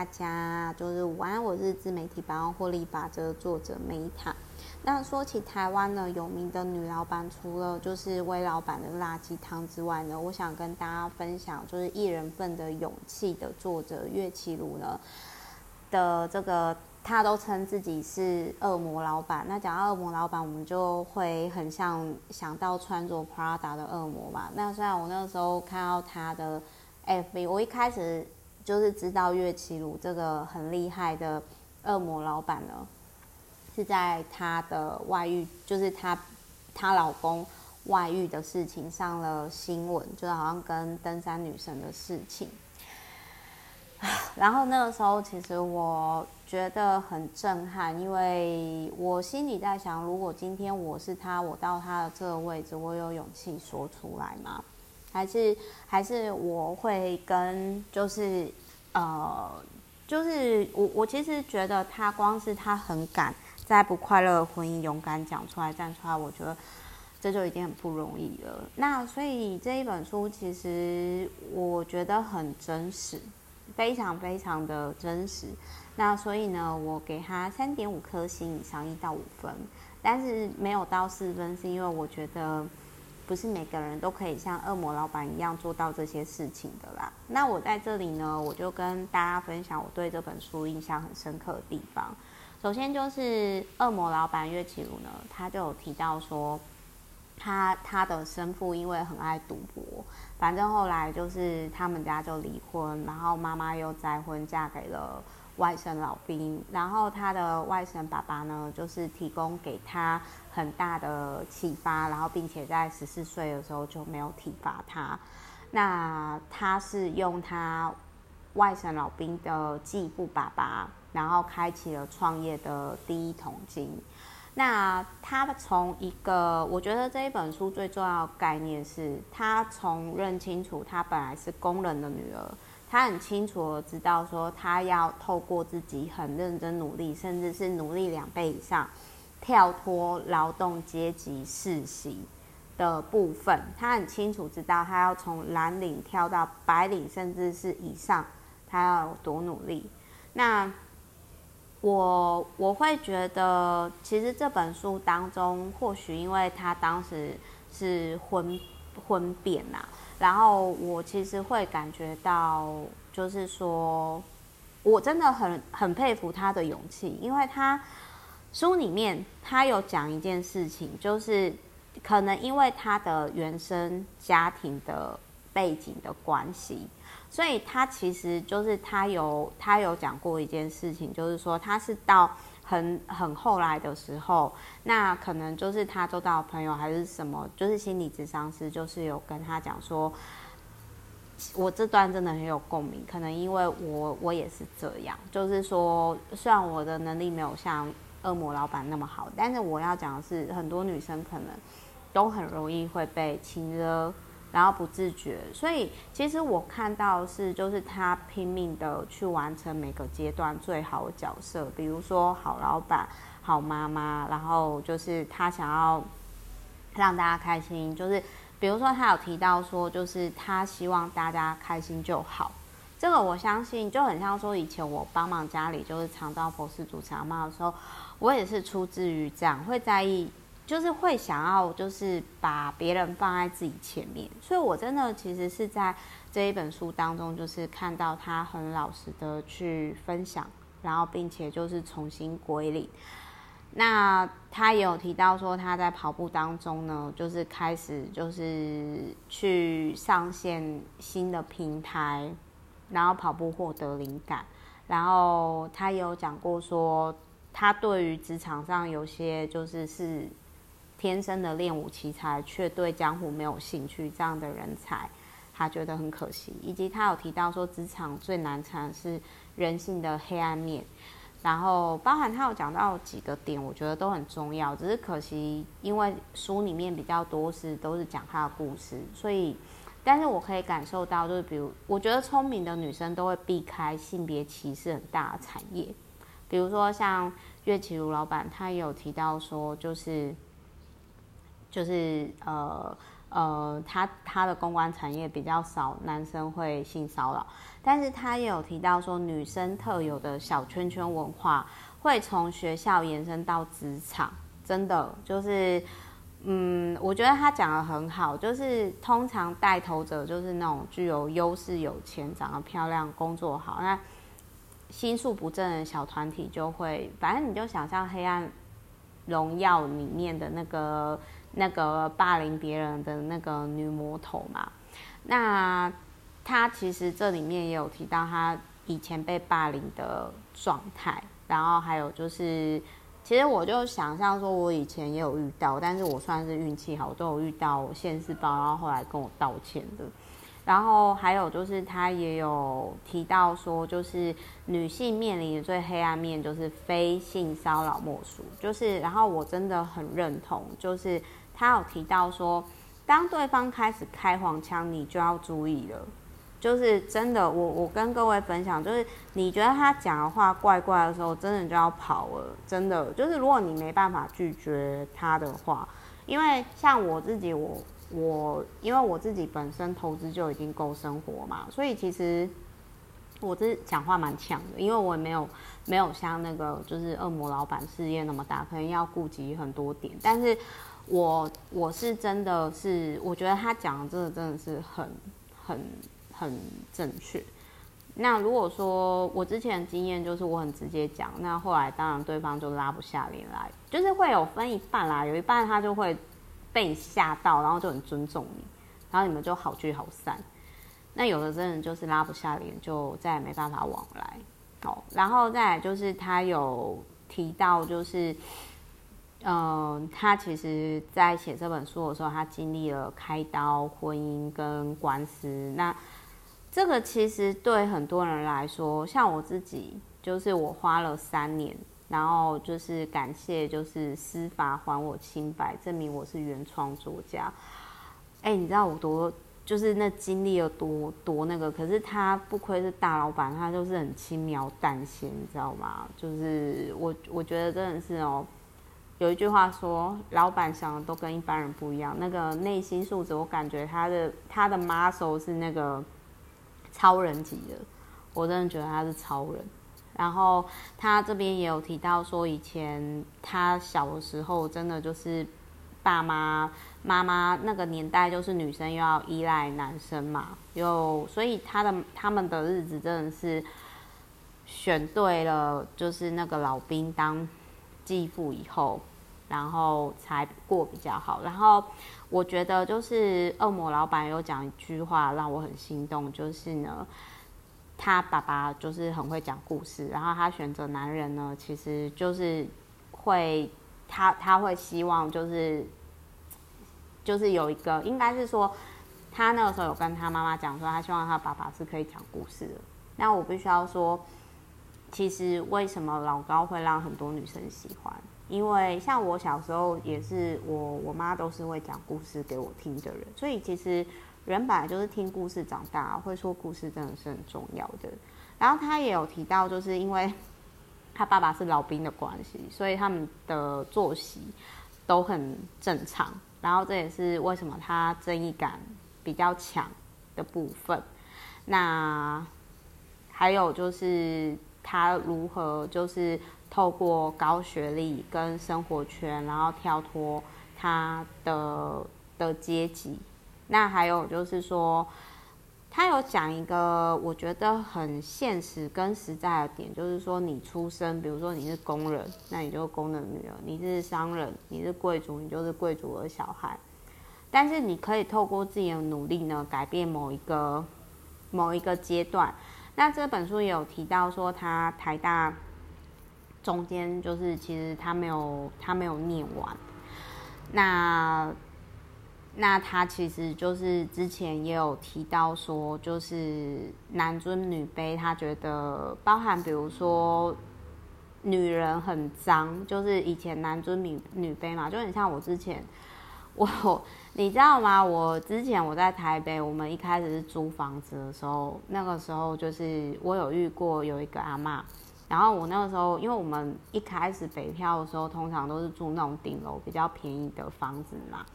大家就是午安，我是自媒体百万获利法则作者梅塔。那说起台湾呢，有名的女老板，除了就是威老板的辣鸡汤之外呢，我想跟大家分享，就是一人份的勇气的作者岳启儒呢的这个。他都称自己是恶魔老板。那讲到恶魔老板，我们就会很像想到穿着 Prada 的恶魔嘛。那虽然我那个时候看到他的 FB，我一开始就是知道岳启儒这个很厉害的恶魔老板呢，是在他的外遇，就是他他老公外遇的事情上了新闻，就好像跟登山女神的事情。然后那个时候，其实我觉得很震撼，因为我心里在想，如果今天我是他，我到他的这个位置，我有勇气说出来吗？还是还是我会跟就是呃，就是我我其实觉得他光是他很敢在不快乐的婚姻勇敢讲出来站出来，我觉得这就已经很不容易了。那所以这一本书其实我觉得很真实。非常非常的真实，那所以呢，我给他三点五颗星以上，一到五分，但是没有到四分，是因为我觉得不是每个人都可以像恶魔老板一样做到这些事情的啦。那我在这里呢，我就跟大家分享我对这本书印象很深刻的地方。首先就是恶魔老板岳启儒呢，他就有提到说。他他的生父因为很爱赌博，反正后来就是他们家就离婚，然后妈妈又再婚嫁给了外省老兵，然后他的外省爸爸呢，就是提供给他很大的启发，然后并且在十四岁的时候就没有体罚他。那他是用他外省老兵的继父爸爸，然后开启了创业的第一桶金。那他从一个，我觉得这一本书最重要概念是，他从认清楚他本来是工人的女儿，他很清楚知道说，他要透过自己很认真努力，甚至是努力两倍以上，跳脱劳动阶级世袭的部分，他很清楚知道他要从蓝领跳到白领，甚至是以上，他要多努力。那我我会觉得，其实这本书当中，或许因为他当时是婚婚变呐，然后我其实会感觉到，就是说，我真的很很佩服他的勇气，因为他书里面他有讲一件事情，就是可能因为他的原生家庭的背景的关系。所以他其实就是他有他有讲过一件事情，就是说他是到很很后来的时候，那可能就是他周到朋友还是什么，就是心理咨商师，就是有跟他讲说，我这段真的很有共鸣，可能因为我我也是这样，就是说虽然我的能力没有像恶魔老板那么好，但是我要讲的是，很多女生可能都很容易会被亲热。然后不自觉，所以其实我看到是，就是他拼命的去完成每个阶段最好的角色，比如说好老板、好妈妈，然后就是他想要让大家开心，就是比如说他有提到说，就是他希望大家开心就好。这个我相信就很像说，以前我帮忙家里就是长照佛事主持阿嬷的时候，我也是出自于这样会在意。就是会想要，就是把别人放在自己前面，所以我真的其实是在这一本书当中，就是看到他很老实的去分享，然后并且就是重新归零。那他也有提到说，他在跑步当中呢，就是开始就是去上线新的平台，然后跑步获得灵感。然后他也有讲过说，他对于职场上有些就是是。天生的练武奇才，却对江湖没有兴趣，这样的人才，他觉得很可惜。以及他有提到说，职场最难缠是人性的黑暗面。然后，包含他有讲到几个点，我觉得都很重要。只是可惜，因为书里面比较多是都是讲他的故事，所以，但是我可以感受到，就是比如，我觉得聪明的女生都会避开性别歧视很大的产业。比如说像岳绮如老板，他也有提到说，就是。就是呃，呃，他他的公关产业比较少男生会性骚扰，但是他也有提到说，女生特有的小圈圈文化会从学校延伸到职场，真的就是，嗯，我觉得他讲得很好，就是通常带头者就是那种具有优势、有钱、长得漂亮、工作好，那心术不正的小团体就会，反正你就想象《黑暗荣耀》里面的那个。那个霸凌别人的那个女魔头嘛，那她其实这里面也有提到她以前被霸凌的状态，然后还有就是，其实我就想象说，我以前也有遇到，但是我算是运气好，都有遇到现世报，然后后来跟我道歉的。然后还有就是，他也有提到说，就是女性面临的最黑暗面就是非性骚扰莫属，就是，然后我真的很认同，就是。他有提到说，当对方开始开黄腔，你就要注意了。就是真的，我我跟各位分享，就是你觉得他讲的话怪怪的时候，真的就要跑了。真的，就是如果你没办法拒绝他的话，因为像我自己，我我因为我自己本身投资就已经够生活嘛，所以其实我这讲话蛮呛的，因为我也没有没有像那个就是恶魔老板事业那么大，可能要顾及很多点，但是。我我是真的是，我觉得他讲的这个真的是很很很正确。那如果说我之前的经验就是我很直接讲，那后来当然对方就拉不下脸来，就是会有分一半啦，有一半他就会被吓到，然后就很尊重你，然后你们就好聚好散。那有的真的就是拉不下脸，就再也没办法往来。哦，然后再来就是他有提到就是。嗯，他其实，在写这本书的时候，他经历了开刀、婚姻跟官司。那这个其实对很多人来说，像我自己，就是我花了三年，然后就是感谢，就是司法还我清白，证明我是原创作家。哎，你知道我多，就是那经历了多多那个，可是他不愧是大老板，他就是很轻描淡写，你知道吗？就是我，我觉得真的是哦。有一句话说，老板想的都跟一般人不一样。那个内心素质，我感觉他的他的 muscle 是那个超人级的，我真的觉得他是超人。然后他这边也有提到说，以前他小的时候，真的就是爸妈妈妈那个年代，就是女生又要依赖男生嘛，又所以他的他们的日子真的是选对了，就是那个老兵当继父以后。然后才过比较好。然后我觉得就是恶魔老板有讲一句话让我很心动，就是呢，他爸爸就是很会讲故事，然后他选择男人呢，其实就是会他他会希望就是就是有一个，应该是说他那个时候有跟他妈妈讲说，他希望他爸爸是可以讲故事的。那我必须要说，其实为什么老高会让很多女生喜欢？因为像我小时候也是我，我妈都是会讲故事给我听的人，所以其实人本来就是听故事长大，会说故事真的是很重要的。然后他也有提到，就是因为他爸爸是老兵的关系，所以他们的作息都很正常。然后这也是为什么他正义感比较强的部分。那还有就是他如何就是。透过高学历跟生活圈，然后跳脱他的的阶级。那还有就是说，他有讲一个我觉得很现实跟实在的点，就是说你出生，比如说你是工人，那你就是工人女儿；你是商人，你是贵族，你就是贵族的小孩。但是你可以透过自己的努力呢，改变某一个某一个阶段。那这本书有提到说，他台大。中间就是其实他没有他没有念完，那那他其实就是之前也有提到说，就是男尊女卑，他觉得包含比如说女人很脏，就是以前男尊女女卑嘛，就很像我之前我你知道吗？我之前我在台北，我们一开始是租房子的时候，那个时候就是我有遇过有一个阿嬷。然后我那个时候，因为我们一开始北漂的时候，通常都是住那种顶楼比较便宜的房子嘛。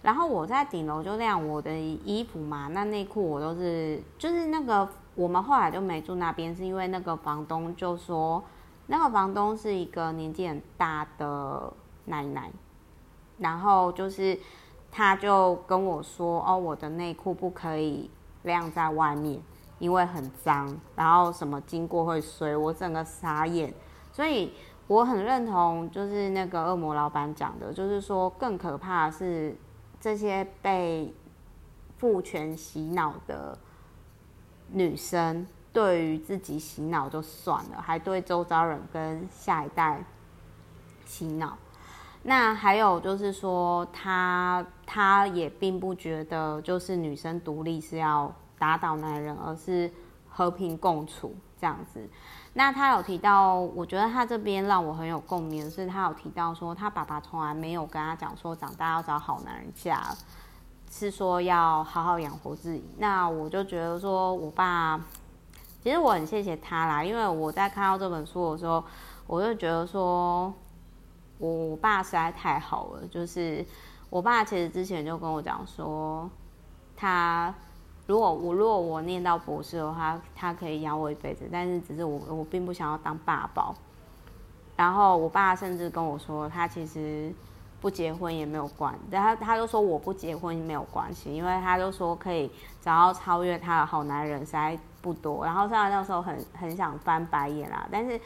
然后我在顶楼就晾我的衣服嘛，那内裤我都是，就是那个我们后来就没住那边，是因为那个房东就说，那个房东是一个年纪很大的奶奶，然后就是他就跟我说，哦，我的内裤不可以晾在外面，因为很脏，然后什么经过会碎，我整个傻眼，所以我很认同，就是那个恶魔老板讲的，就是说更可怕的是。这些被父权洗脑的女生，对于自己洗脑就算了，还对周遭人跟下一代洗脑。那还有就是说，她她也并不觉得，就是女生独立是要打倒男人，而是和平共处这样子。那他有提到，我觉得他这边让我很有共鸣是，他有提到说，他爸爸从来没有跟他讲说，长大要找好男人嫁，是说要好好养活自己。那我就觉得说，我爸，其实我很谢谢他啦，因为我在看到这本书的时候，我就觉得说，我爸实在太好了。就是我爸其实之前就跟我讲说，他。如果我如果我念到博士的话，他可以养我一辈子，但是只是我我并不想要当爸宝。然后我爸甚至跟我说，他其实不结婚也没有关，但他他就说我不结婚没有关系，因为他就说可以找到超越他的好男人实在不多。然后虽然那时候很很想翻白眼啦，但是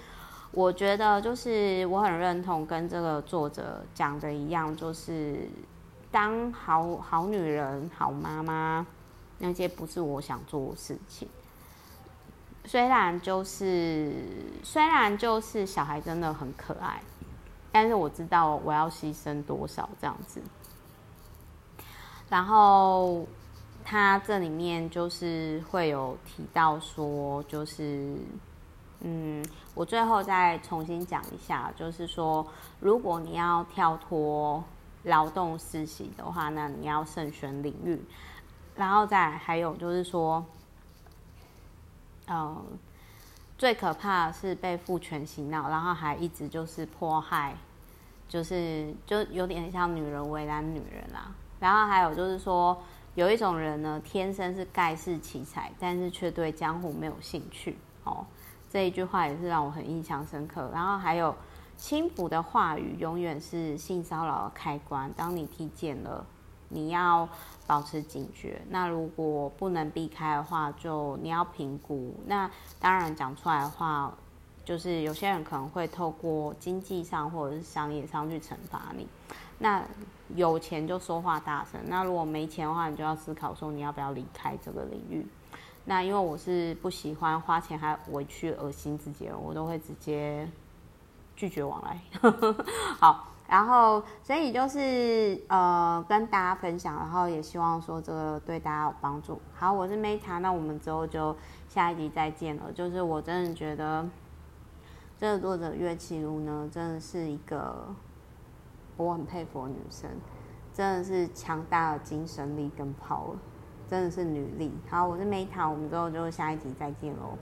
我觉得就是我很认同跟这个作者讲的一样，就是当好好女人、好妈妈。那些不是我想做的事情，虽然就是虽然就是小孩真的很可爱，但是我知道我要牺牲多少这样子。然后他这里面就是会有提到说，就是嗯，我最后再重新讲一下，就是说，如果你要跳脱劳动实习的话，那你要慎选领域。然后再还有就是说，呃，最可怕的是被父权洗脑，然后还一直就是迫害，就是就有点像女人为难女人啦。然后还有就是说，有一种人呢，天生是盖世奇才，但是却对江湖没有兴趣。哦，这一句话也是让我很印象深刻。然后还有，轻浮的话语永远是性骚扰的开关。当你听见了。你要保持警觉。那如果不能避开的话，就你要评估。那当然讲出来的话，就是有些人可能会透过经济上或者是商业上去惩罚你。那有钱就说话大声。那如果没钱的话，你就要思考说你要不要离开这个领域。那因为我是不喜欢花钱还委屈恶心自己，我都会直接拒绝往来。好。然后，所以就是呃，跟大家分享，然后也希望说这个对大家有帮助。好，我是 Meta，那我们之后就下一集再见了。就是我真的觉得这个作者岳绮如呢，真的是一个我很佩服的女生，真的是强大的精神力跟 power，真的是女力。好，我是 Meta，我们之后就下一集再见喽。